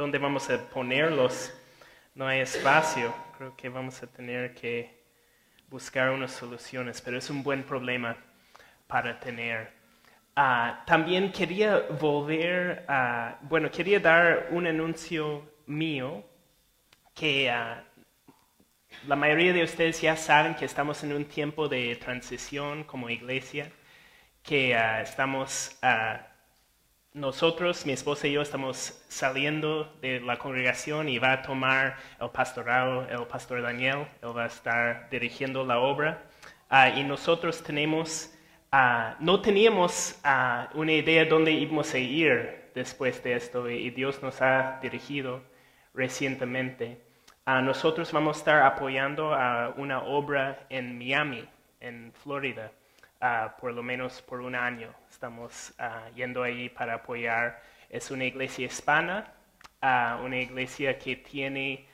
dónde vamos a ponerlos. No hay espacio. Creo que vamos a tener que buscar unas soluciones, pero es un buen problema para tener. Ah, también quería volver a, bueno, quería dar un anuncio mío que ah, la mayoría de ustedes ya saben que estamos en un tiempo de transición como iglesia, que ah, estamos, nosotros, mi esposa y yo, estamos saliendo de la congregación y va a tomar el pastorado el pastor Daniel, él va a estar dirigiendo la obra. y nosotros tenemos Ah, no teníamos ah, una idea de dónde íbamos a ir después de esto y, Dios nos ha dirigido recientemente. Uh, nosotros vamos a estar apoyando a una obra en Miami, en Florida, por lo menos por un año. Estamos yendo ahí para apoyar. Es una iglesia hispana, una iglesia que tiene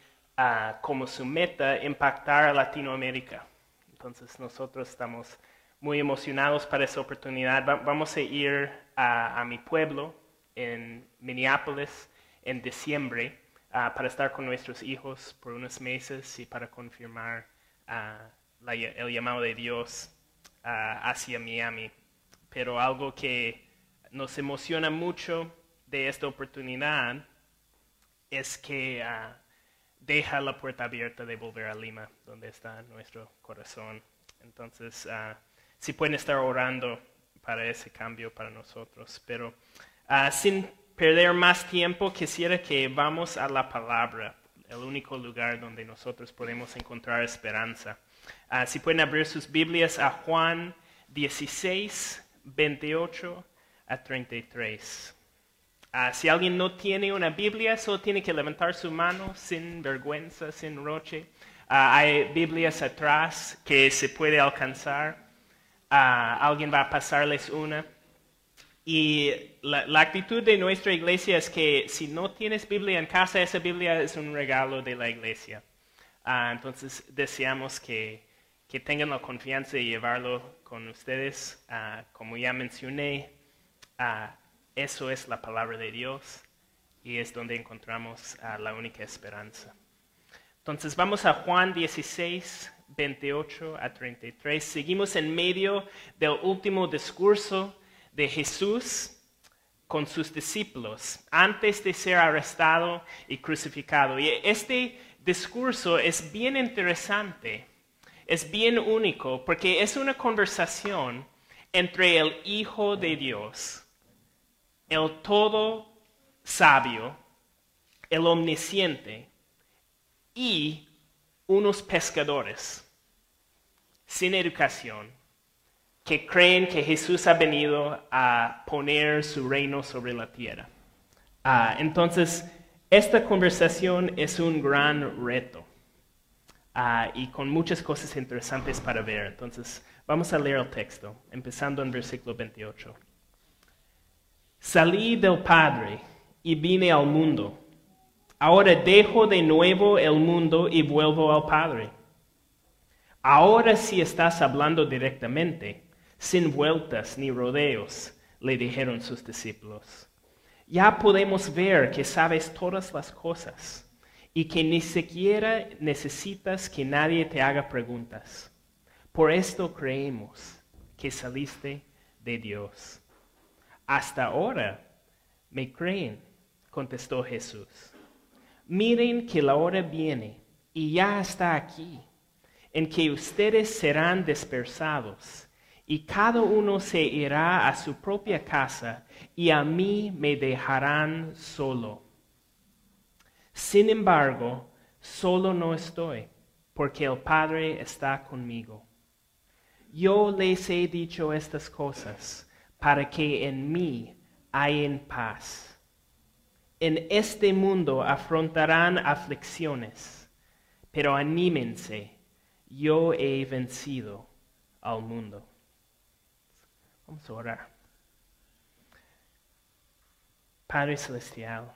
como su meta impactar a Latinoamérica. Entonces nosotros estamos muy emocionados para esa oportunidad. vamos a ir a, mi pueblo en Minneapolis en diciembre ah, para estar con nuestros hijos por unos meses y para confirmar ah, el llamado de Dios ah, hacia Miami. Pero algo que nos emociona mucho de esta oportunidad es que deja la puerta abierta de volver a Lima, donde está nuestro corazón. Entonces, si pueden estar orando para ese cambio para nosotros. Pero ah, sin perder más tiempo, quisiera que vamos a la palabra, el único lugar donde nosotros podemos encontrar esperanza. Ah, si pueden abrir sus Biblias a Juan 16, 28 a 33. Ah, si alguien no tiene una Biblia, solo tiene que levantar su mano sin vergüenza, sin roche. hay Biblias atrás que se puede alcanzar alguien va a pasarles una. Y la, actitud de nuestra iglesia es que si no tienes Biblia en casa, esa Biblia es un regalo de la iglesia. Ah, entonces deseamos que, tengan la confianza de llevarlo con ustedes. Ah, como ya mencioné, ah, eso es la palabra de Dios y es donde encontramos la única esperanza. Entonces vamos a Juan 16, 28 a 33. Seguimos en medio del último discurso de Jesús con sus discípulos antes de ser arrestado y crucificado. Y este discurso es bien interesante, es bien único, porque es una conversación entre el Hijo de Dios, el todo sabio, el omnisciente, y unos pescadores sin educación que creen que Jesús ha venido a poner su reino sobre la tierra. Ah, entonces, esta conversación es un gran reto ah, y con muchas cosas interesantes para ver. Entonces, vamos a leer el texto, empezando en versículo 28. Salí del Padre y vine al mundo. Ahora dejo de nuevo el mundo y vuelvo al Padre. Ahora sí estás hablando directamente, sin vueltas ni rodeos, le dijeron sus discípulos. Ya podemos ver que sabes todas las cosas y que ni siquiera necesitas que nadie te haga preguntas. Por esto creemos que saliste de Dios. Hasta ahora me creen, contestó Jesús. Miren que la hora viene y ya está aquí, en que ustedes serán dispersados y cada uno se irá a su propia casa y a mí me dejarán solo. Sin embargo, solo no estoy, porque el Padre está conmigo. Yo les he dicho estas cosas para que en mí hayan paz en este mundo afrontarán aflicciones, pero anímense, yo he vencido al mundo. Vamos a orar. Padre Celestial,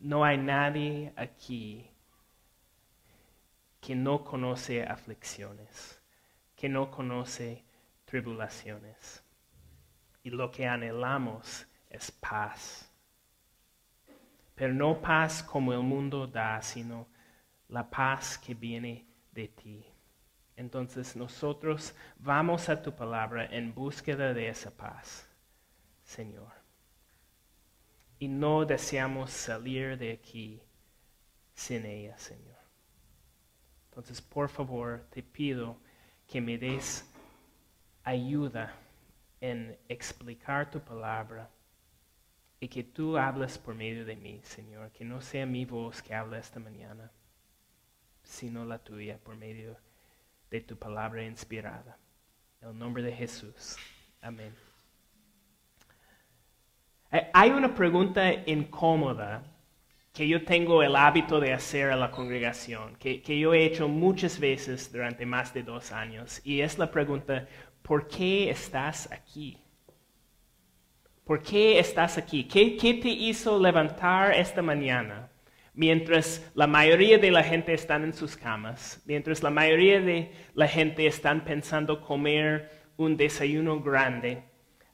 no hay nadie aquí que no conoce aflicciones, que no conoce tribulaciones. Y lo que anhelamos es paz pero no paz como el mundo da, sino la paz que viene de ti. Entonces nosotros vamos a tu palabra en búsqueda de esa paz, Señor. Y no deseamos salir de aquí sin ella, Señor. Entonces, por favor, te pido que me des ayuda en explicar tu palabra y que tú hables por medio de mí, Señor. Que no sea mi voz que hable esta mañana, sino la tuya por medio de tu palabra inspirada. En el nombre de Jesús. Amén. Hay una pregunta incómoda que yo tengo el hábito de hacer a la congregación, que, que, yo he hecho muchas veces durante más de dos años, y es la pregunta, ¿por qué estás aquí? ¿Por qué estás aquí? ¿Qué, qué te hizo levantar esta mañana? Mientras la mayoría de la gente está en sus camas, mientras la mayoría de la gente están pensando comer un desayuno grande,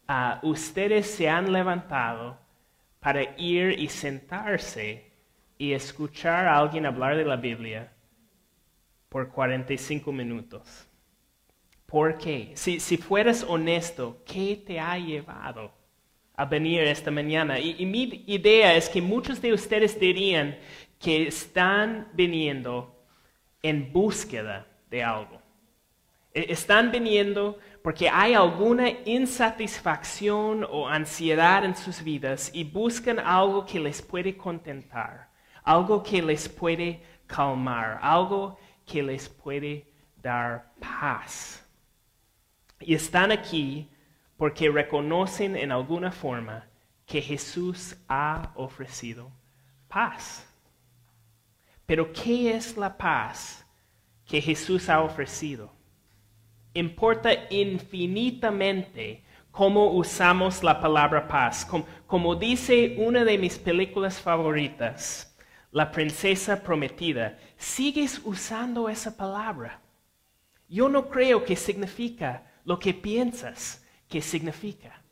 uh, ustedes se han levantado para ir y sentarse y escuchar a alguien hablar de la Biblia por 45 minutos. ¿Por qué? Si, si fueras honesto, ¿qué te ha llevado a venir esta mañana? Y, y mi idea es que muchos de ustedes dirían que están viniendo en búsqueda de algo. E, están viniendo porque hay alguna insatisfacción o ansiedad en sus vidas y buscan algo que les puede contentar, algo que les puede calmar, algo que les puede dar paz. Y están aquí porque reconocen en alguna forma que Jesús ha ofrecido paz. Pero ¿qué es la paz que Jesús ha ofrecido? Importa infinitamente cómo usamos la palabra paz. Como, dice una de mis películas favoritas, La princesa prometida, sigues usando esa palabra. Yo no creo que significa lo que piensas que significa.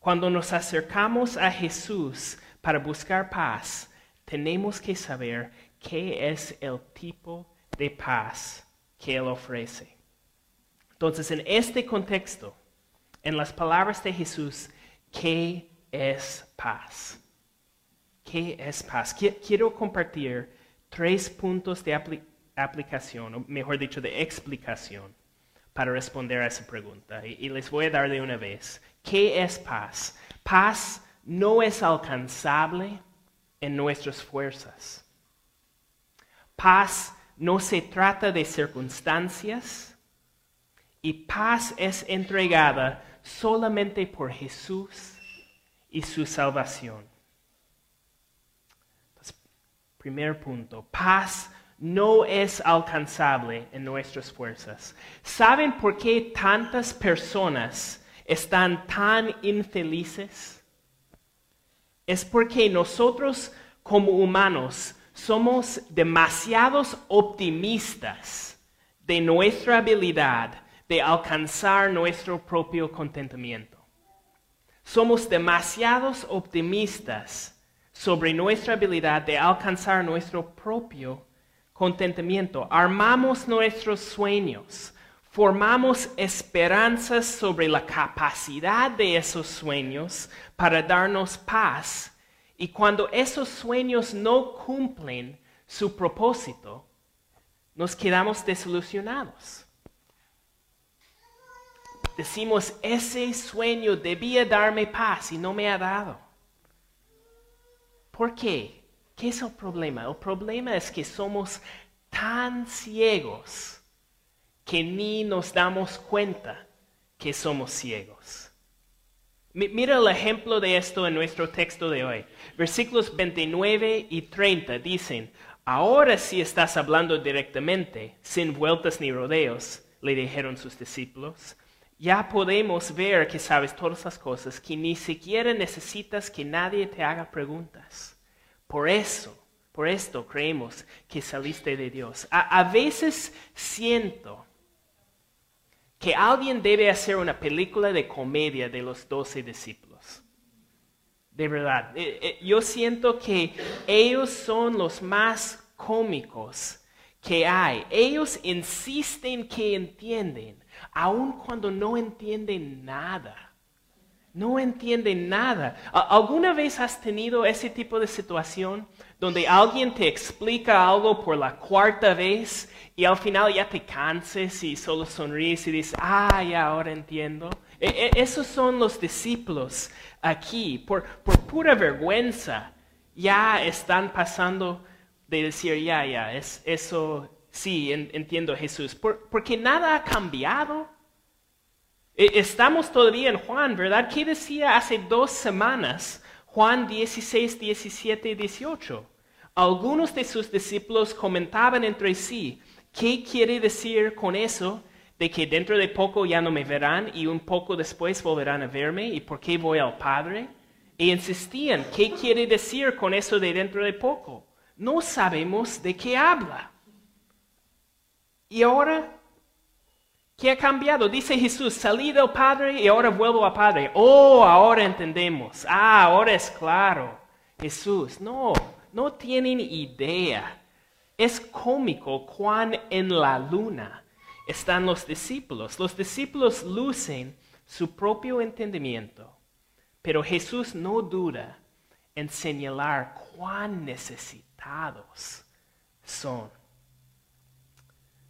Cuando nos acercamos a Jesús para buscar paz, tenemos que saber qué es el tipo de paz que Él ofrece. Entonces, en este contexto, en las palabras de Jesús, ¿qué es paz? ¿Qué es paz? Quiero compartir tres puntos de aplicación, o mejor dicho, de explicación, para responder a esa pregunta. y les voy a dar de una vez. ¿Qué es paz? Paz no es alcanzable en nuestras fuerzas. Paz no se trata de circunstancias y paz es entregada solamente por Jesús y su salvación. primer punto, paz no es alcanzable en nuestras fuerzas. ¿Saben por qué tantas personas están tan infelices? Es porque nosotros como humanos somos demasiados optimistas de nuestra habilidad de alcanzar nuestro propio contentamiento. Somos demasiados optimistas sobre nuestra habilidad de alcanzar nuestro propio contentamiento. Armamos nuestros sueños, formamos esperanzas sobre la capacidad de esos sueños para darnos paz y cuando esos sueños no cumplen su propósito, nos quedamos desilusionados. Decimos, ese sueño debía darme paz y no me ha dado. ¿Por qué? ¿Qué es el problema? El problema es que somos tan ciegos que ni nos damos cuenta que somos ciegos. Mira el ejemplo de esto en nuestro texto de hoy. Versículos 29 y 30 dicen, ahora si estás hablando directamente, sin vueltas ni rodeos, le dijeron sus discípulos. Ya podemos ver que sabes todas las cosas, que ni siquiera necesitas que nadie te haga preguntas. Por eso, por esto creemos que saliste de Dios. A, a veces siento que alguien debe hacer una película de comedia de los doce discípulos. de verdad. Eh, eh, yo siento que ellos son los más cómicos que hay. Ellos insisten que entienden, aun cuando no entienden nada. No entienden nada. ¿Alguna vez has tenido ese tipo de situación donde alguien te explica algo por la cuarta vez y al final ya te canses y solo sonríes y dices, ah, ya ahora entiendo? E, e, esos son los discípulos aquí. Por, pura vergüenza ya están pasando de decir, ya, ya, es, eso sí, entiendo Jesús. porque nada ha cambiado. E, estamos todavía en Juan, ¿verdad? ¿Qué decía hace dos semanas? Juan 16, 17 y 18. Algunos de sus discípulos comentaban entre sí, ¿qué quiere decir con eso? de que dentro de poco ya no me verán y un poco después volverán a verme y por qué voy al Padre. Y insistían, ¿qué quiere decir con eso de dentro de poco? No sabemos de qué habla. Y ahora, ¿qué ha cambiado? Dice Jesús, salí del Padre y ahora vuelvo al Padre. Oh, ahora entendemos. Ah, ahora es claro. Jesús, no, no tienen idea. Es cómico cuán en la luna están los discípulos. Los discípulos lucen su propio entendimiento, pero Jesús no duda en señalar cuán necesitados son.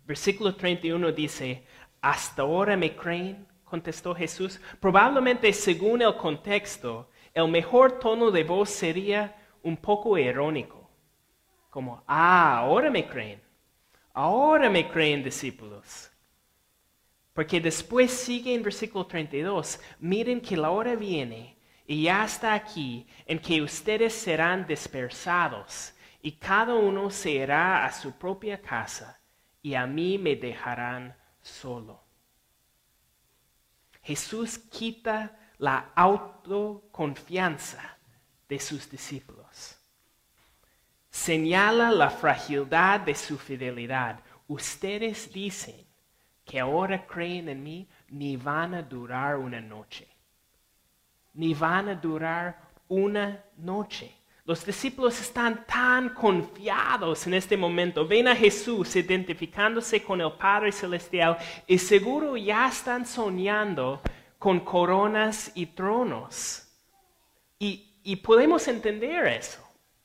Versículo 31 dice, hasta ahora me creen, contestó Jesús. Probablemente según el contexto, el mejor tono de voz sería un poco irónico, como, ah, ahora me creen. Ahora me creen discípulos. Porque después sigue en versículo 32, miren que la hora viene y ya está aquí en que ustedes serán dispersados y cada uno se irá a su propia casa y a mí me dejarán solo. Jesús quita la autoconfianza de sus discípulos señala la fragilidad de su fidelidad. Ustedes dicen que ahora creen en mí, ni van a durar una noche. Ni van a durar una noche. Los discípulos están tan confiados en este momento. Ven a Jesús identificándose con el Padre Celestial y seguro ya están soñando con coronas y tronos. Y, podemos entender eso.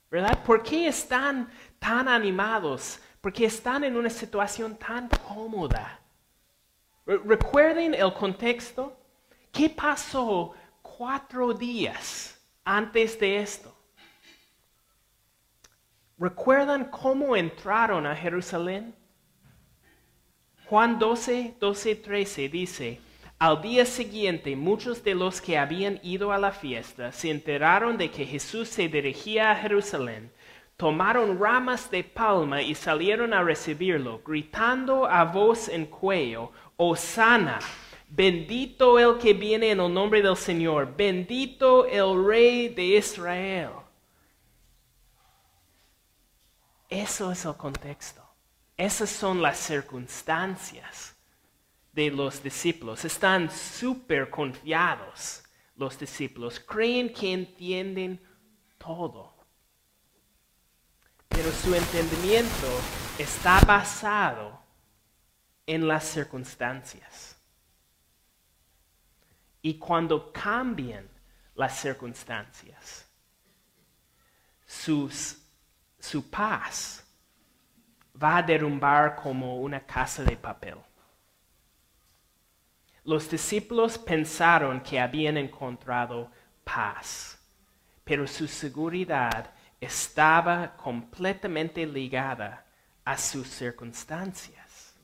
¿verdad? ¿Por qué están tan animados? Porque están en una situación tan cómoda. Recuerden el contexto. ¿Qué pasó cuatro días antes de esto? ¿Recuerdan cómo entraron a Jerusalén? Juan 12, 12, 13 dice, al día siguiente, muchos de los que habían ido a la fiesta se enteraron de que Jesús se dirigía a Jerusalén, tomaron ramas de palma y salieron a recibirlo, gritando a voz en cuello, Osana, bendito el que viene en el nombre del Señor, bendito el Rey de Israel. Eso es el contexto. Esas son las circunstancias de los discípulos. Están súper confiados los discípulos. Creen que entienden todo. Pero su entendimiento está basado en las circunstancias. Y cuando cambian las circunstancias, su paz va a derrumbar como una casa de papel. Los discípulos pensaron que habían encontrado paz, pero su seguridad estaba completamente ligada a sus circunstancias.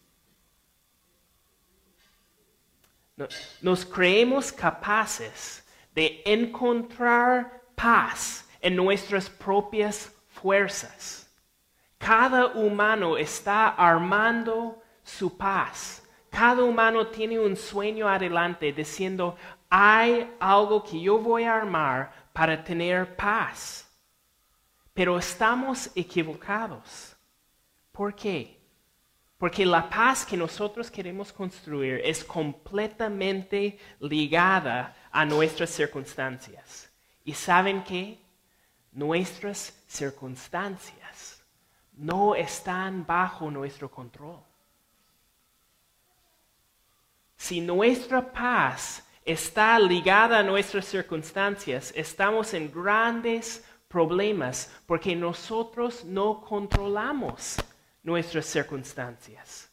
Nos creemos capaces de encontrar paz en nuestras propias fuerzas. Cada humano está armando su paz cada humano tiene un sueño adelante diciendo, hay algo que yo voy a armar para tener paz. Pero estamos equivocados. ¿Por qué? Porque la paz que nosotros queremos construir es completamente ligada a nuestras circunstancias. ¿Y saben qué? Nuestras circunstancias no están bajo nuestro control. Si nuestra paz está ligada a nuestras circunstancias, estamos en grandes problemas porque nosotros no controlamos nuestras circunstancias.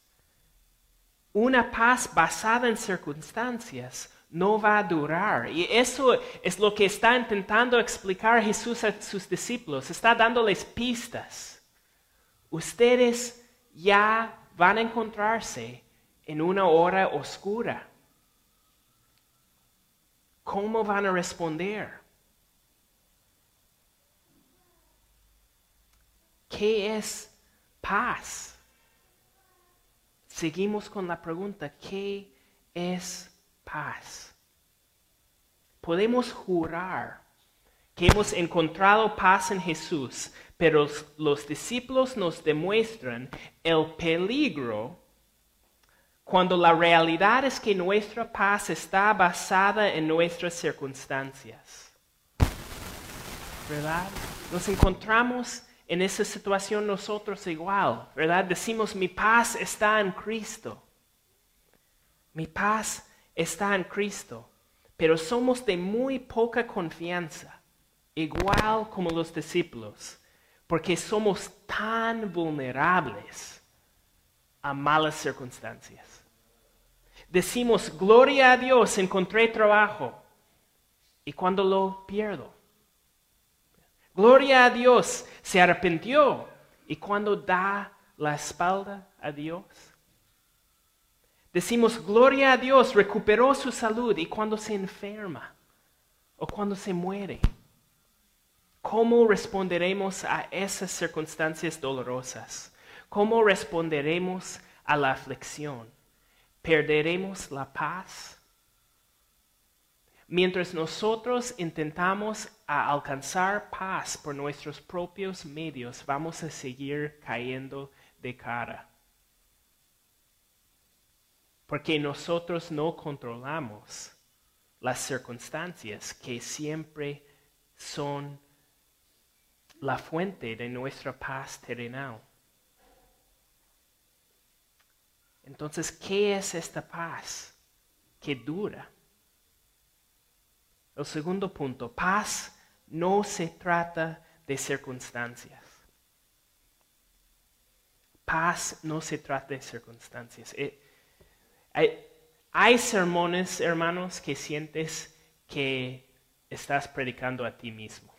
Una paz basada en circunstancias no va a durar. Y eso es lo que está intentando explicar Jesús a sus discípulos. Está dándoles pistas. Ustedes ya van a encontrarse en una hora oscura. ¿Cómo van a responder? ¿Qué es paz? Seguimos con la pregunta, ¿qué es paz? Podemos jurar que hemos encontrado paz en Jesús, pero los discípulos nos demuestran el peligro cuando la realidad es que nuestra paz está basada en nuestras circunstancias. ¿Verdad? Nos encontramos en esa situación nosotros igual, ¿verdad? Decimos, mi paz está en Cristo. Mi paz está en Cristo. Pero somos de muy poca confianza, igual como los discípulos, porque somos tan vulnerables a malas circunstancias. Decimos, gloria a Dios, encontré trabajo. Y cuando lo pierdo, gloria a Dios, se arrepintió. Y cuando da la espalda a Dios, decimos, gloria a Dios, recuperó su salud. Y cuando se enferma o cuando se muere, ¿cómo responderemos a esas circunstancias dolorosas? ¿Cómo responderemos a la aflicción? ¿Perderemos la paz? Mientras nosotros intentamos alcanzar paz por nuestros propios medios, vamos a seguir cayendo de cara. Porque nosotros no controlamos las circunstancias que siempre son la fuente de nuestra paz terrenal. Entonces, ¿qué es esta paz que dura? El segundo punto, paz no se trata de circunstancias. Paz no se trata de circunstancias. Eh, hay, sermones, hermanos, que sientes que estás predicando a ti mismo.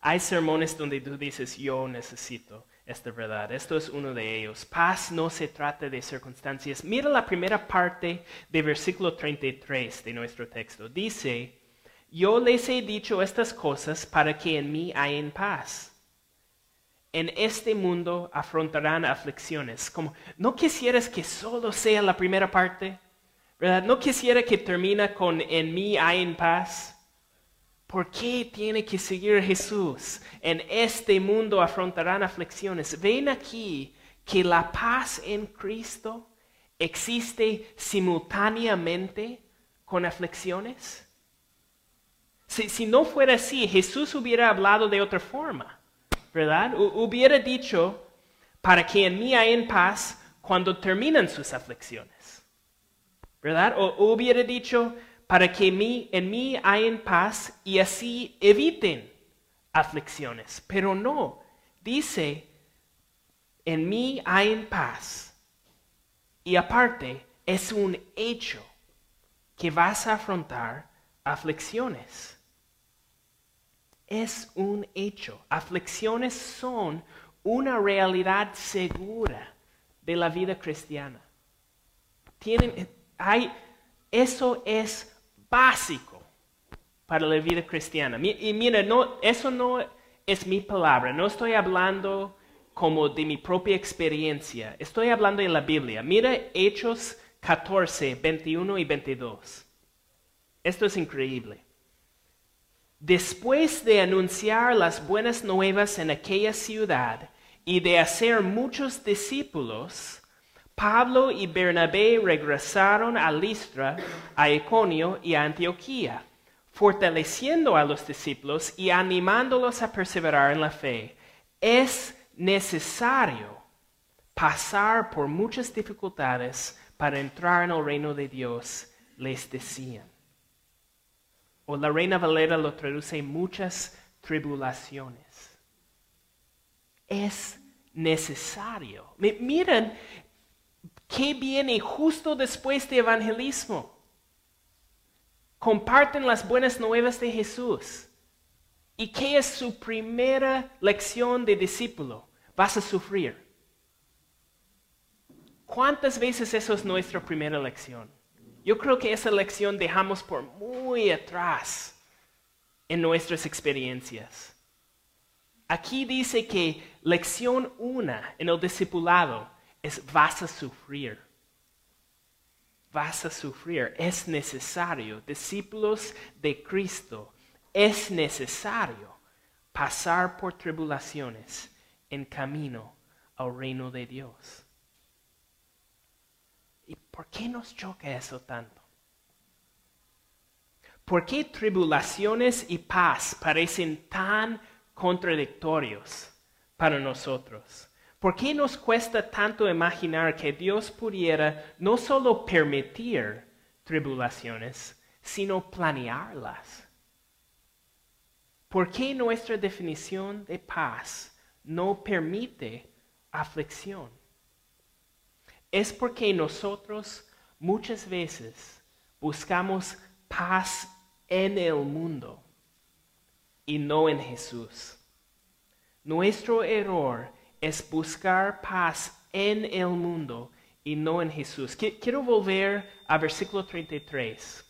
Hay sermones donde tú dices, yo necesito esta verdad. Esto es uno de ellos. Paz no se trata de circunstancias. Mira la primera parte del versículo 33 de nuestro texto. Dice, yo les he dicho estas cosas para que en mí hayan paz. En este mundo afrontarán aflicciones. Como, ¿no quisieras que solo sea la primera parte? ¿Verdad? ¿No quisiera que termine con en mí hayan paz? ¿Por qué tiene que seguir Jesús? En este mundo afrontarán aflicciones. Ven aquí que la paz en Cristo existe simultáneamente con aflicciones. Si, no fuera así, Jesús hubiera hablado de otra forma, ¿verdad? hubiera dicho, para que en mí hayan paz cuando terminan sus aflicciones, ¿verdad? O hubiera dicho, para que en mí hayan paz y así eviten aflicciones. Pero no, dice, en mí hay paz. Y aparte, es un hecho que vas a afrontar aflicciones. Es un hecho. Aflicciones son una realidad segura de la vida cristiana. Hay, eso es básico para la vida cristiana. Y mira, no, eso no es mi palabra, no estoy hablando como de mi propia experiencia, estoy hablando de la Biblia. Mira Hechos 14, 21 y 22. Esto es increíble. Después de anunciar las buenas nuevas en aquella ciudad y de hacer muchos discípulos, Pablo y Bernabé regresaron a Listra, a Iconio y a Antioquía. fortaleciendo a los discípulos y animándolos a perseverar en la fe. Es necesario pasar por muchas dificultades para entrar en el reino de Dios, les decían. O la Reina Valera lo traduce muchas tribulaciones. Es necesario. Miren qué viene justo después de evangelismo. Comparten las buenas nuevas de Jesús. ¿Y qué es su primera lección de discípulo? Vas a sufrir. ¿Cuántas veces eso es nuestra primera lección? Yo creo que esa lección dejamos por muy atrás en nuestras experiencias. Aquí dice que lección una en el discipulado es vas a sufrir. Vas a sufrir. Es necesario, discípulos de Cristo, es necesario pasar por tribulaciones en camino al reino de Dios. ¿Y por qué nos choca eso tanto? ¿Por qué tribulaciones y paz parecen tan contradictorios para nosotros? ¿Por qué nos cuesta tanto imaginar que Dios pudiera no solo permitir tribulaciones, sino planearlas? ¿Por qué nuestra definición de paz no permite aflicción? Es porque nosotros muchas veces buscamos paz en el mundo y no en Jesús. Nuestro error es buscar paz en el mundo y no en Jesús. Quiero volver a versículo 33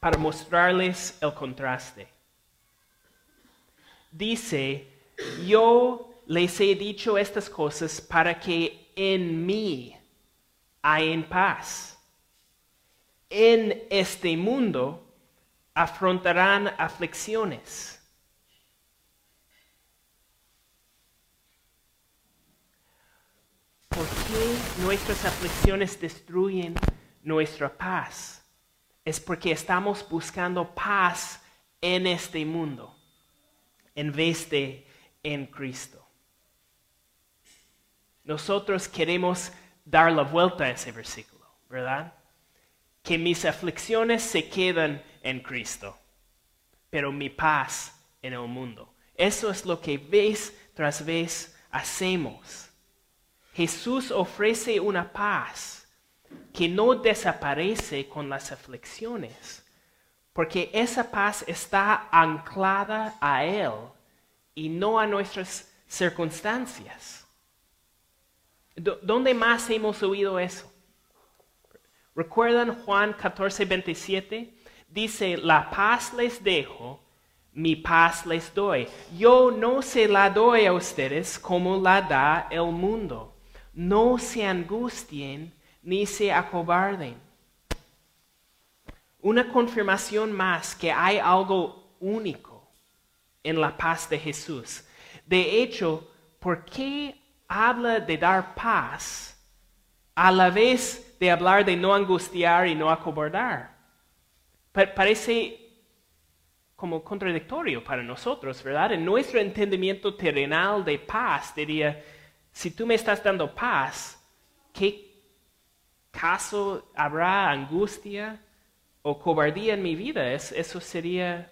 para mostrarles el contraste. Dice, yo les he dicho estas cosas para que en mí hay paz. En este mundo afrontarán aflicciones. ¿Por qué nuestras aflicciones destruyen nuestra paz? Es porque estamos buscando paz en este mundo en vez de en Cristo. Nosotros queremos dar la vuelta a ese versículo, ¿verdad? Que mis aflicciones se quedan en Cristo, pero mi paz en el mundo. Eso es lo que vez tras vez hacemos. Jesús ofrece una paz que no desaparece con las aflicciones, porque esa paz está anclada a Él y no a nuestras circunstancias. ¿Dónde más hemos oído eso? ¿Recuerdan Juan 14, 27? Dice, la paz les dejo, mi paz les doy. Yo no se la doy a ustedes como la da el mundo. No se angustien ni se acobarden. Una confirmación más que hay algo único en la paz de Jesús. De hecho, ¿por qué habla de dar paz a la vez de hablar de no angustiar y no acobardar. parece como contradictorio para nosotros, ¿verdad? En nuestro entendimiento terrenal de paz diría, si tú me estás dando paz, ¿qué caso habrá angustia o cobardía en mi vida? eso sería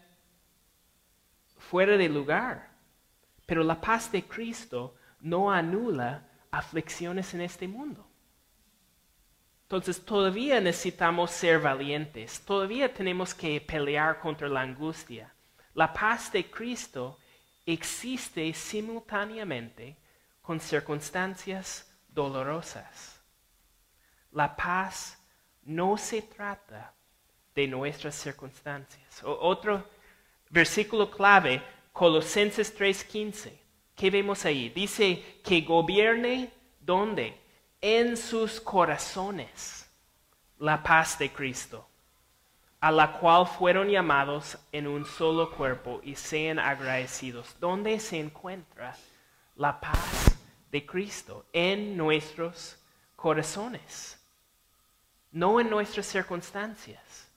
fuera de lugar. Pero la paz de Cristo no anula aflicciones en este mundo. Entonces todavía necesitamos ser valientes, todavía tenemos que pelear contra la angustia. La paz de Cristo existe simultáneamente con circunstancias dolorosas. La paz no se trata de nuestras circunstancias. otro versículo clave, Colosenses 3:15. ¿Qué vemos ahí? Dice que gobierne ¿dónde? En sus corazones la paz de Cristo, a la cual fueron llamados en un solo cuerpo y sean agradecidos. ¿Dónde se encuentra la paz de Cristo? En nuestros corazones, no en nuestras circunstancias,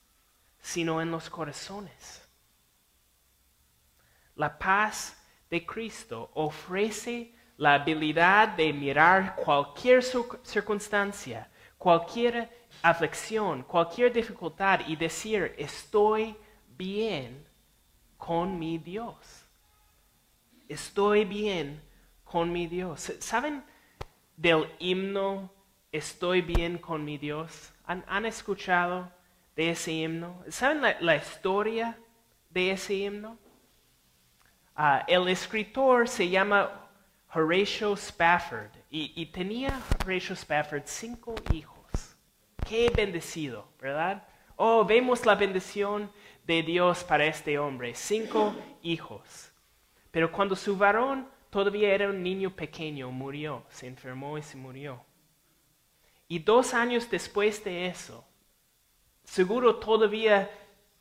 sino en los corazones. La paz de Cristo ofrece la habilidad de mirar cualquier circunstancia, cualquier aflicción, cualquier dificultad y decir, estoy bien con mi Dios. Estoy bien con mi Dios. ¿Saben del himno Estoy bien con mi Dios? ¿Han, escuchado de ese himno? ¿Saben la, historia de ese himno? Ah, el escritor se llama Horatio Spafford y, y tenía Horatio Spafford cinco hijos. Qué bendecido, ¿verdad? Oh, vemos la bendición de Dios para este hombre. Cinco hijos. Pero cuando su varón todavía era un niño pequeño, murió, se enfermó y se murió. Y dos años después de eso, seguro todavía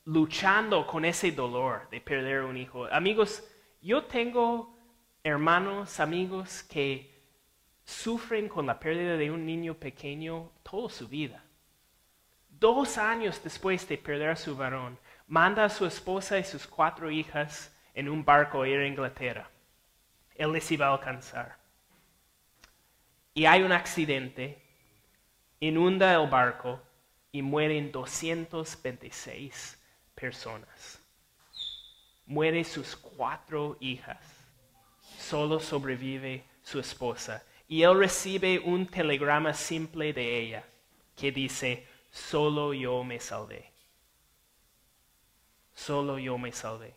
luchando con ese dolor de perder un hijo. Amigos, yo tengo hermanos, amigos que sufren con la pérdida de un niño pequeño toda su vida. Dos años después de perder a su varón, manda a su esposa y sus cuatro hijas en un barco a ir a Inglaterra. Él les iba a alcanzar. Y hay un accidente, inunda el barco y mueren 226 personas. Mueren sus cuatro hijas. Solo sobrevive su esposa. Y él recibe un telegrama simple de ella que dice, solo yo me salvé. Solo yo me salvé.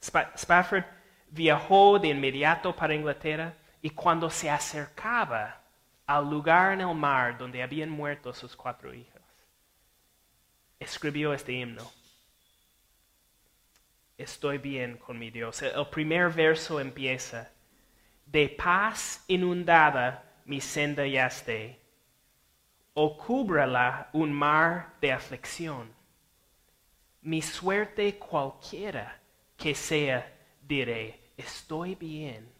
Spafford viajó de inmediato para Inglaterra y cuando se acercaba al lugar en el mar donde habían muerto sus cuatro hijos, escribió este himno. Estoy bien con mi Dios. El primer verso empieza, de paz inundada mi senda ya esté o cúbrala un mar de aflicción. Mi suerte cualquiera que sea, diré, estoy bien,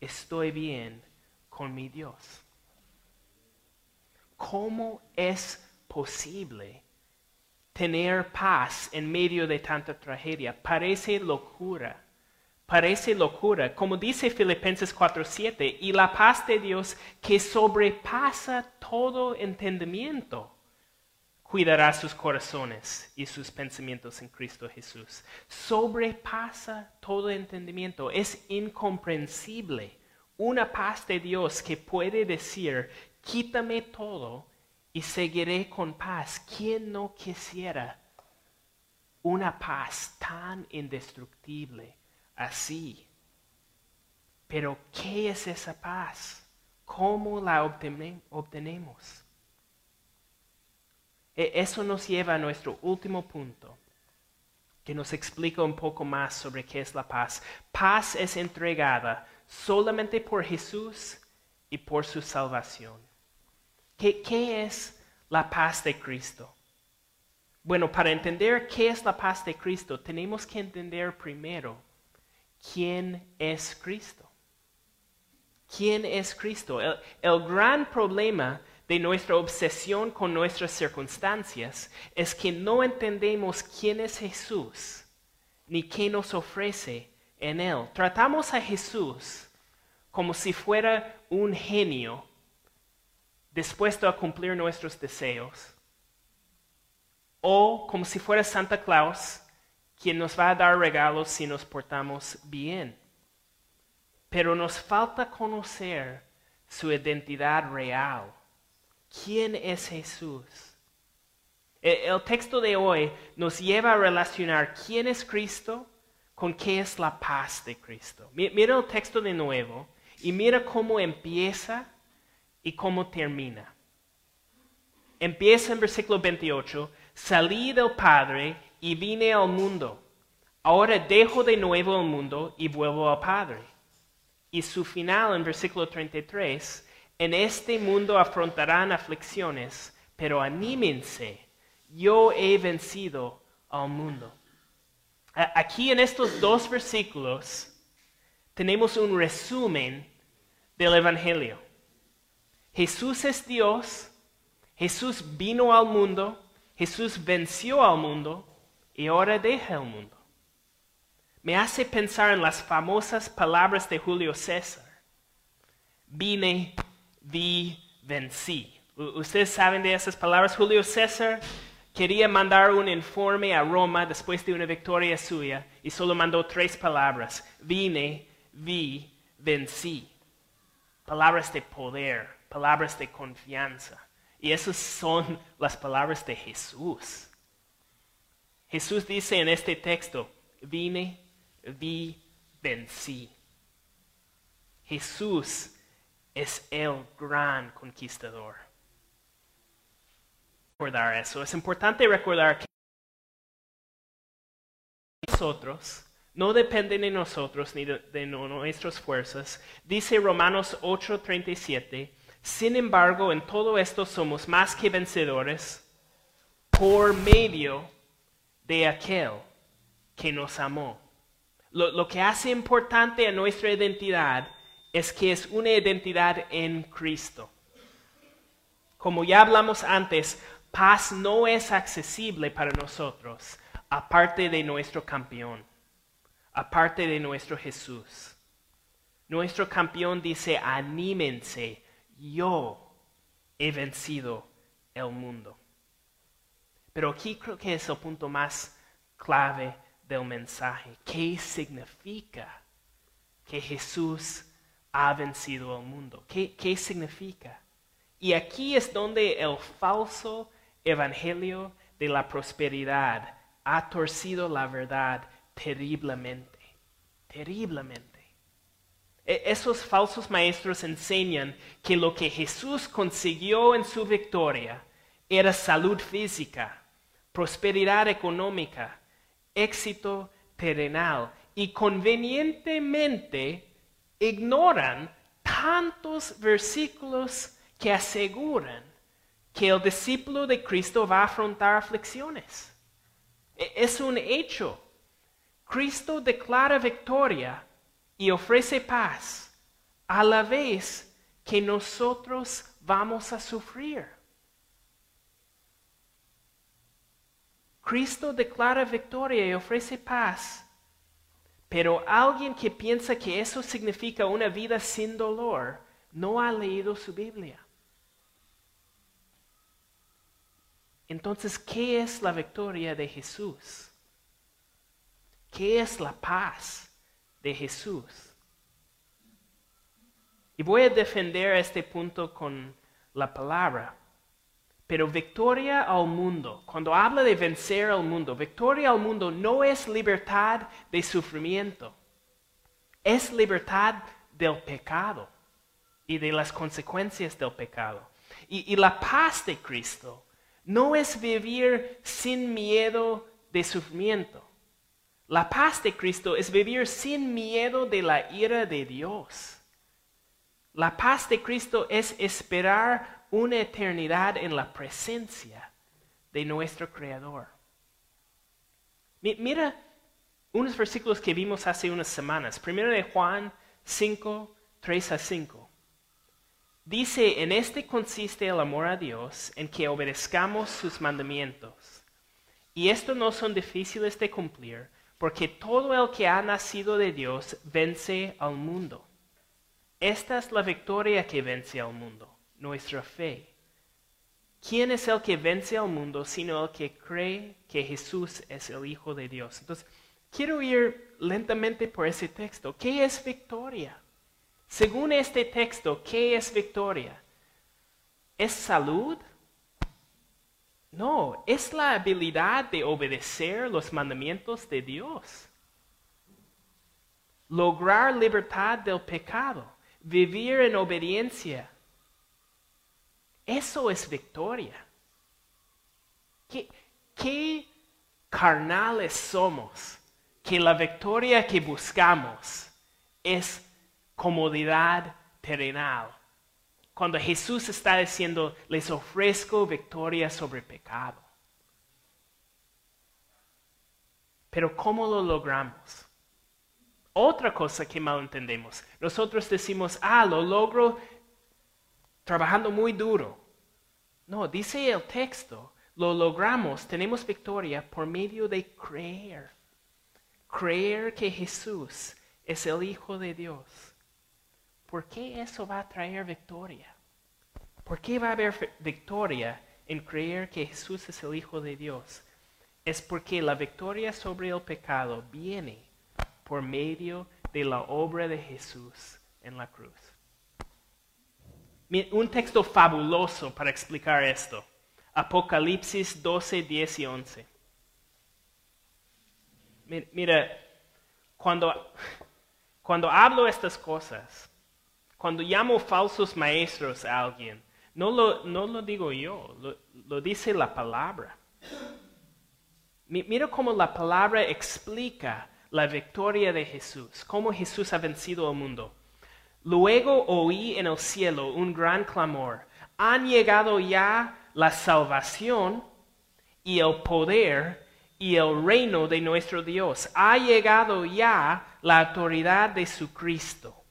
estoy bien con mi Dios. ¿Cómo es posible tener paz en medio de tanta tragedia? Parece locura Parece locura, como dice Filipenses 4:7, y la paz de Dios que sobrepasa todo entendimiento cuidará sus corazones y sus pensamientos en Cristo Jesús. Sobrepasa todo entendimiento, es incomprensible. Una paz de Dios que puede decir, quítame todo y seguiré con paz. ¿Quién no quisiera una paz tan indestructible? así. Pero, ¿qué es esa paz? ¿Cómo la obtenemos? E, eso nos lleva a nuestro último punto, que nos explica un poco más sobre qué es la paz. Paz es entregada solamente por Jesús y por su salvación. ¿Qué, es la paz de Cristo? Bueno, para entender qué es la paz de Cristo, tenemos que entender primero quién es Cristo. ¿Quién es Cristo? El, gran problema de nuestra obsesión con nuestras circunstancias es que no entendemos quién es Jesús ni qué nos ofrece en Él. Tratamos a Jesús como si fuera un genio dispuesto a cumplir nuestros deseos o como si fuera Santa Claus quien nos va a dar regalos si nos portamos bien. Pero nos falta conocer su identidad real. ¿Quién es Jesús? E, el texto de hoy nos lleva a relacionar quién es Cristo con qué es la paz de Cristo. Mira el texto de nuevo y mira cómo empieza y cómo termina. Empieza en versículo 28, salí del Padre y vine al mundo. Ahora dejo de nuevo el mundo y vuelvo al Padre. Y su final en versículo 33, en este mundo afrontarán aflicciones, pero anímense, yo he vencido al mundo. Aquí en estos dos versículos tenemos un resumen del Evangelio. Jesús es Dios, Jesús vino al mundo, Jesús venció al mundo, y ahora deja el mundo. Me hace pensar en las famosas palabras de Julio César. Vine, vi, vencí. Ustedes saben de esas palabras. Julio César quería mandar un informe a Roma después de una victoria suya y solo mandó tres palabras. Vine, vi, vencí. Palabras de poder, palabras de confianza. Y esas son las palabras de Jesús. Jesús dice en este texto, vine, vi, vencí. Jesús es el gran conquistador recordar eso. Es importante recordar que nosotros no dependen de nosotros ni de, nuestras fuerzas. Dice Romanos 8:37, sin embargo, en todo esto somos más que vencedores por medio de aquel que nos amó. Lo, lo que hace importante a nuestra identidad es que es una identidad en Cristo. Como ya hablamos antes, paz no es accesible para nosotros aparte de nuestro campeón, aparte de nuestro Jesús. Nuestro campeón dice, anímense, yo he vencido el mundo. Pero aquí creo que es el punto más clave del mensaje. ¿Qué significa que Jesús ha vencido el mundo? ¿Qué, qué significa? Y aquí es donde el falso evangelio de la prosperidad ha torcido la verdad terriblemente, terriblemente. E, esos falsos maestros enseñan que lo que Jesús consiguió en su victoria era salud física, prosperidad económica, éxito terrenal y convenientemente ignoran tantos versículos que aseguran que el discípulo de Cristo va a afrontar aflicciones. E, es un hecho. Cristo declara victoria y ofrece paz a la vez que nosotros vamos a sufrir. Cristo declara victoria y ofrece paz, pero alguien que piensa que eso significa una vida sin dolor no ha leído su Biblia. Entonces, ¿qué es la victoria de Jesús? ¿Qué es la paz de Jesús? Y voy a defender este punto con la palabra. Pero victoria al mundo, cuando habla de vencer al mundo, victoria al mundo no es libertad de sufrimiento, es libertad del pecado y de las consecuencias del pecado. Y, y la paz de Cristo no es vivir sin miedo de sufrimiento. La paz de Cristo es vivir sin miedo de la ira de Dios. La paz de Cristo es esperar una eternidad en la presencia de nuestro Creador. Mira unos versículos que vimos hace unas semanas. Primero de Juan 5, 3 a 5. Dice, en este consiste el amor a Dios, en que obedezcamos sus mandamientos. Y estos no son difíciles de cumplir, porque todo el que ha nacido de Dios vence al mundo. Esta es la victoria que vence al mundo, nuestra fe. ¿Quién es el que vence al mundo sino el que cree que Jesús es el Hijo de Dios? Entonces, quiero ir lentamente por ese texto. ¿Qué es victoria? Según este texto, ¿qué es victoria? ¿Es salud? No, es la habilidad de obedecer los mandamientos de Dios. Lograr libertad del pecado, vivir en obediencia. Eso es victoria. ¿Qué, qué carnales somos que la victoria que buscamos es comodidad terrenal. Cuando Jesús está diciendo, les ofrezco victoria sobre pecado. Pero ¿cómo lo logramos? Otra cosa que mal entendemos. Nosotros decimos, ah, lo logro trabajando muy duro. No, dice el texto, lo logramos, tenemos victoria por medio de creer. Creer que Jesús es el Hijo de Dios. ¿Por qué eso va a traer victoria? ¿Por qué va a haber victoria en creer que Jesús es el Hijo de Dios? Es porque la victoria sobre el pecado viene por medio de la obra de Jesús en la cruz. Un texto fabuloso para explicar esto. Apocalipsis 12, 10 y 11. Mira, cuando, cuando hablo estas cosas, cuando llamo falsos maestros a alguien, no lo, digo yo, lo, lo dice la palabra. Mira cómo la palabra explica la victoria de Jesús, cómo Jesús ha vencido al mundo. Luego oí en el cielo un gran clamor. Han llegado ya la salvación y el poder y el reino de nuestro Dios. Ha llegado ya la autoridad de su Cristo.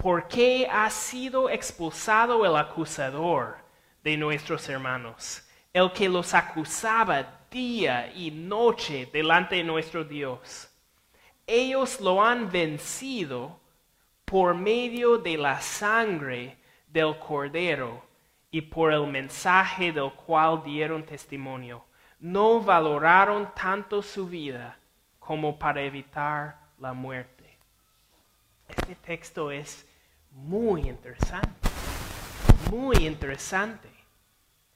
Porque ha sido expulsado el acusador de nuestros hermanos, el que los acusaba día y noche delante de nuestro Dios. Ellos lo han vencido por medio de la sangre del cordero y por el mensaje del cual dieron testimonio. No valoraron tanto su vida como para evitar la muerte. Este texto es muy interesante, muy interesante.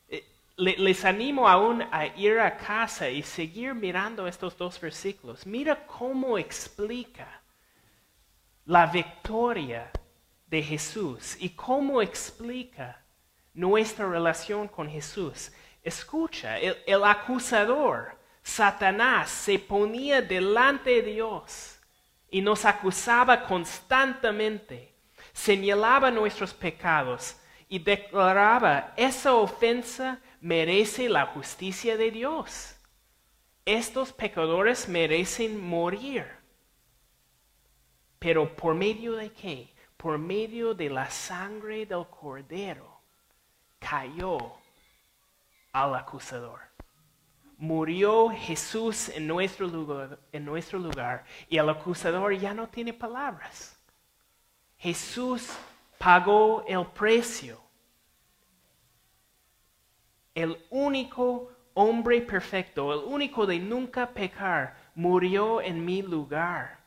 Eh, les animo aún a ir a casa y seguir mirando estos dos versículos. Mira cómo explica la victoria de Jesús y cómo explica nuestra relación con Jesús. Escucha, el, acusador, Satanás, se ponía delante de Dios y nos acusaba constantemente, señalaba nuestros pecados y declaraba, esa ofensa merece la justicia de Dios. Estos pecadores merecen morir. Pero por medio de qué? Por medio de la sangre del cordero cayó al acusador. Murió Jesús en nuestro lugar, y el acusador ya no tiene palabras. Jesús pagó el precio. El único hombre perfecto, el único de nunca pecar, murió en mi lugar.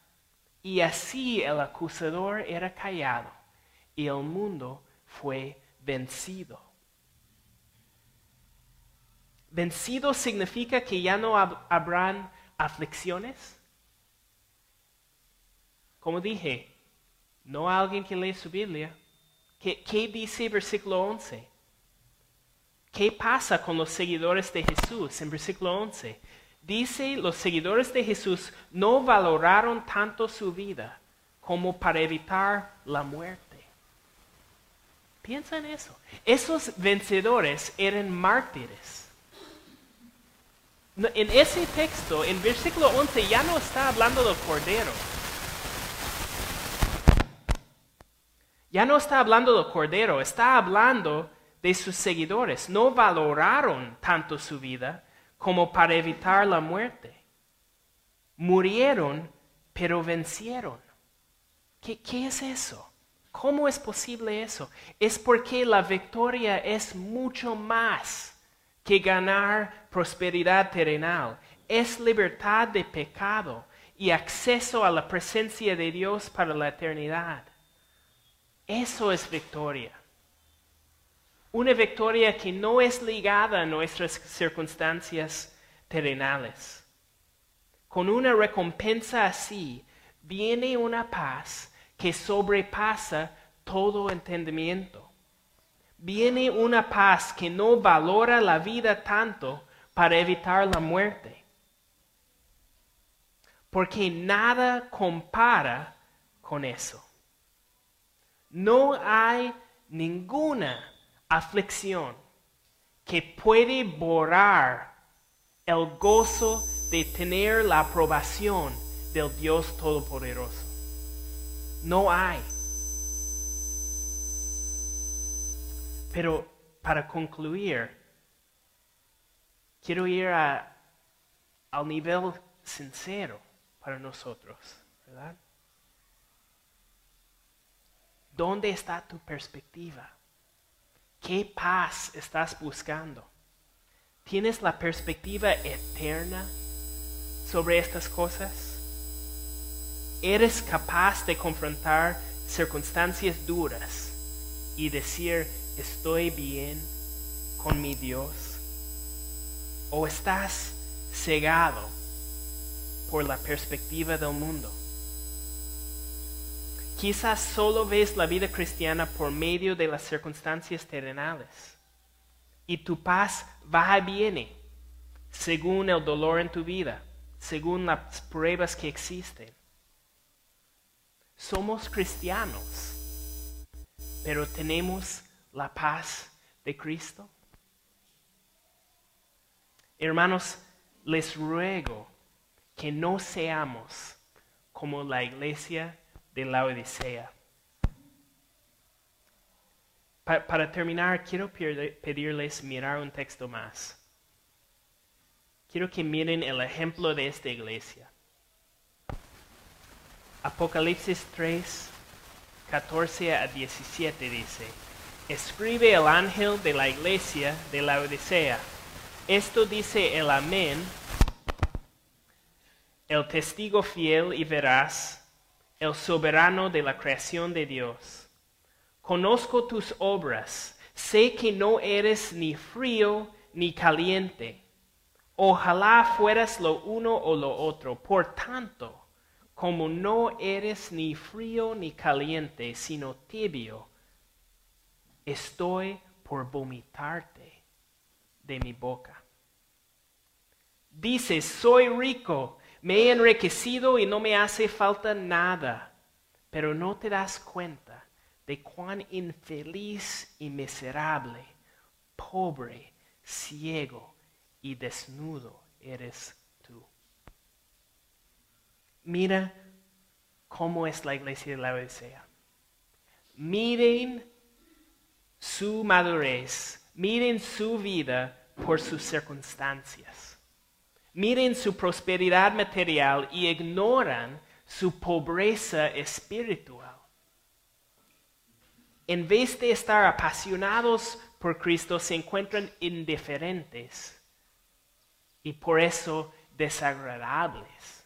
Y así el acusador era callado y el mundo fue vencido. Vencido significa que ya no habrán aflicciones. Como dije, no alguien que lee su Biblia. ¿Qué, ¿Qué, dice versículo 11? ¿Qué pasa con los seguidores de Jesús en versículo 11? Dice, los seguidores de Jesús no valoraron tanto su vida como para evitar la muerte. Piensa en eso. Esos vencedores eran mártires. En ese texto, en versículo 11, ya no está hablando del cordero. Ya no está hablando del cordero, está hablando de sus seguidores. No valoraron tanto su vida como para evitar la muerte. Murieron, pero vencieron. ¿Qué, ¿Qué, es eso? ¿Cómo es posible eso? Es porque la victoria es mucho más que ganar prosperidad terrenal. Es libertad de pecado y acceso a la presencia de Dios para la eternidad. Eso es victoria. Una victoria que no es ligada a nuestras circunstancias terrenales. Con una recompensa así, viene una paz que sobrepasa todo entendimiento. Viene una paz que no valora la vida tanto para evitar la muerte. Porque nada compara con eso. No hay ninguna aflicción que puede borrar el gozo de tener la aprobación del Dios Todopoderoso. No hay. Pero para concluir, quiero ir a, al nivel sincero para nosotros, ¿verdad? ¿Dónde está tu perspectiva? ¿Qué paz estás buscando? ¿Tienes la perspectiva eterna sobre estas cosas? ¿Eres capaz de confrontar circunstancias duras y decir, estoy bien con mi Dios? ¿O estás cegado por la perspectiva del mundo? Quizás solo ves la vida cristiana por medio de las circunstancias terrenales y tu paz va y viene según el dolor en tu vida, según las pruebas que existen. Somos cristianos, pero tenemos la paz de Cristo. Hermanos, les ruego que no seamos como la iglesia de la Odisea. para terminar, quiero pedirles mirar un texto más. Quiero que miren el ejemplo de esta iglesia. Apocalipsis 3, 14 a 17 dice, escribe el ángel de la iglesia de la Odisea. Esto dice el amén, el testigo fiel y veraz, el soberano de la creación de Dios. Conozco tus obras, sé que no eres ni frío ni caliente. Ojalá fueras lo uno o lo otro. Por tanto, como no eres ni frío ni caliente, sino tibio, estoy por vomitarte de mi boca. Dices, soy rico me he enriquecido y no me hace falta nada, pero no te das cuenta de cuán infeliz y miserable, pobre, ciego y desnudo eres tú. Mira cómo es la iglesia de la Odisea. Miren su madurez, miren su vida por sus circunstancias miren su prosperidad material y ignoran su pobreza espiritual. En vez de estar apasionados por Cristo, se encuentran indiferentes y por eso desagradables.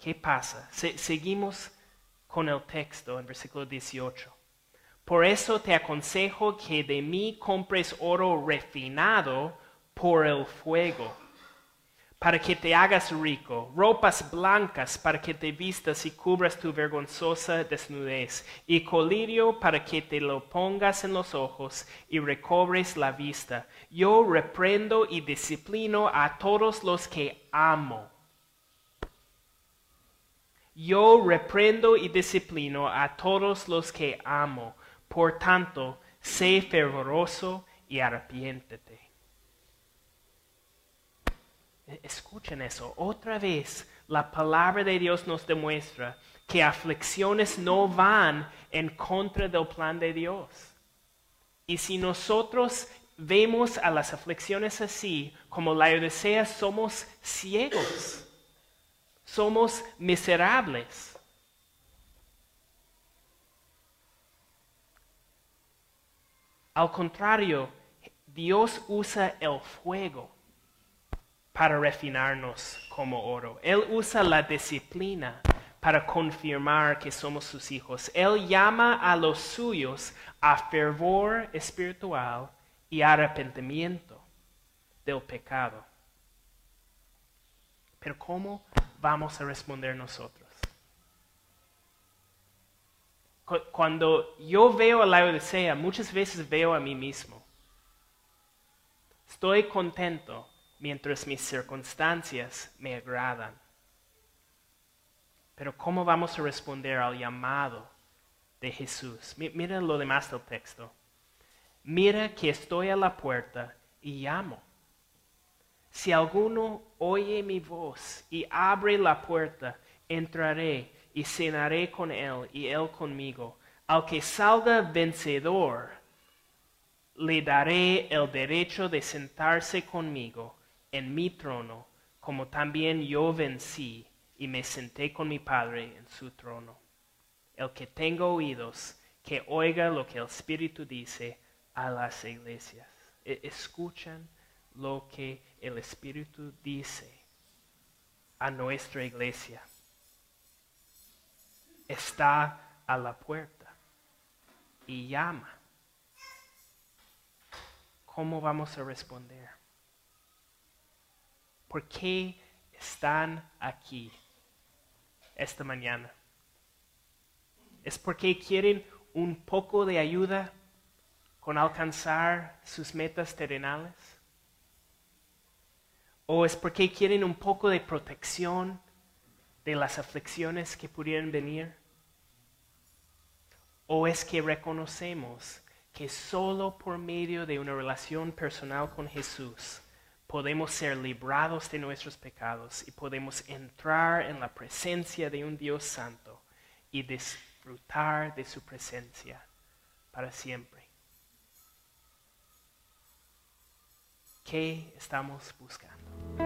¿Qué pasa? seguimos con el texto en versículo 18. Por eso te aconsejo que de mí compres oro refinado por el fuego, para que te hagas rico, ropas blancas para que te vistas y cubras tu vergonzosa desnudez, y colirio para que te lo pongas en los ojos y recobres la vista. Yo reprendo y disciplino a todos los que amo. Yo reprendo y disciplino a todos los que amo. Por tanto, sé fervoroso y arrepiéntete. Escuchen eso. Otra vez, la palabra de Dios nos demuestra que aflicciones no van en contra del plan de Dios. Y si nosotros vemos a las aflicciones así, como la Odisea, somos ciegos, somos miserables. Al contrario, Dios usa el fuego para refinarnos como oro. Él usa la disciplina para confirmar que somos sus hijos. Él llama a los suyos a fervor espiritual y arrepentimiento del pecado. Pero ¿cómo vamos a responder nosotros? Cuando yo veo a la Odisea, muchas veces veo a mí mismo. Estoy contento mientras mis circunstancias me agradan. Pero ¿cómo vamos a responder al llamado de Jesús? Mira lo demás del texto. Mira que estoy a la puerta y llamo. Si alguno oye mi voz y abre la puerta, entraré y cenaré con él y él conmigo. Al que salga vencedor, le daré el derecho de sentarse conmigo en mi trono, como también yo vencí y me senté con mi Padre en su trono. El que tenga oídos, que oiga lo que el Espíritu dice a las iglesias. E- Escuchan lo que el Espíritu dice a nuestra iglesia. Está a la puerta y llama. ¿Cómo vamos a responder? ¿Por qué están aquí esta mañana? ¿Es porque quieren un poco de ayuda con alcanzar sus metas terrenales? ¿O es porque quieren un poco de protección de las aflicciones que pudieran venir? ¿O es que reconocemos que solo por medio de una relación personal con Jesús podemos ser librados de nuestros pecados y podemos entrar en la presencia de un Dios santo y disfrutar de su presencia para siempre? ¿Qué estamos buscando?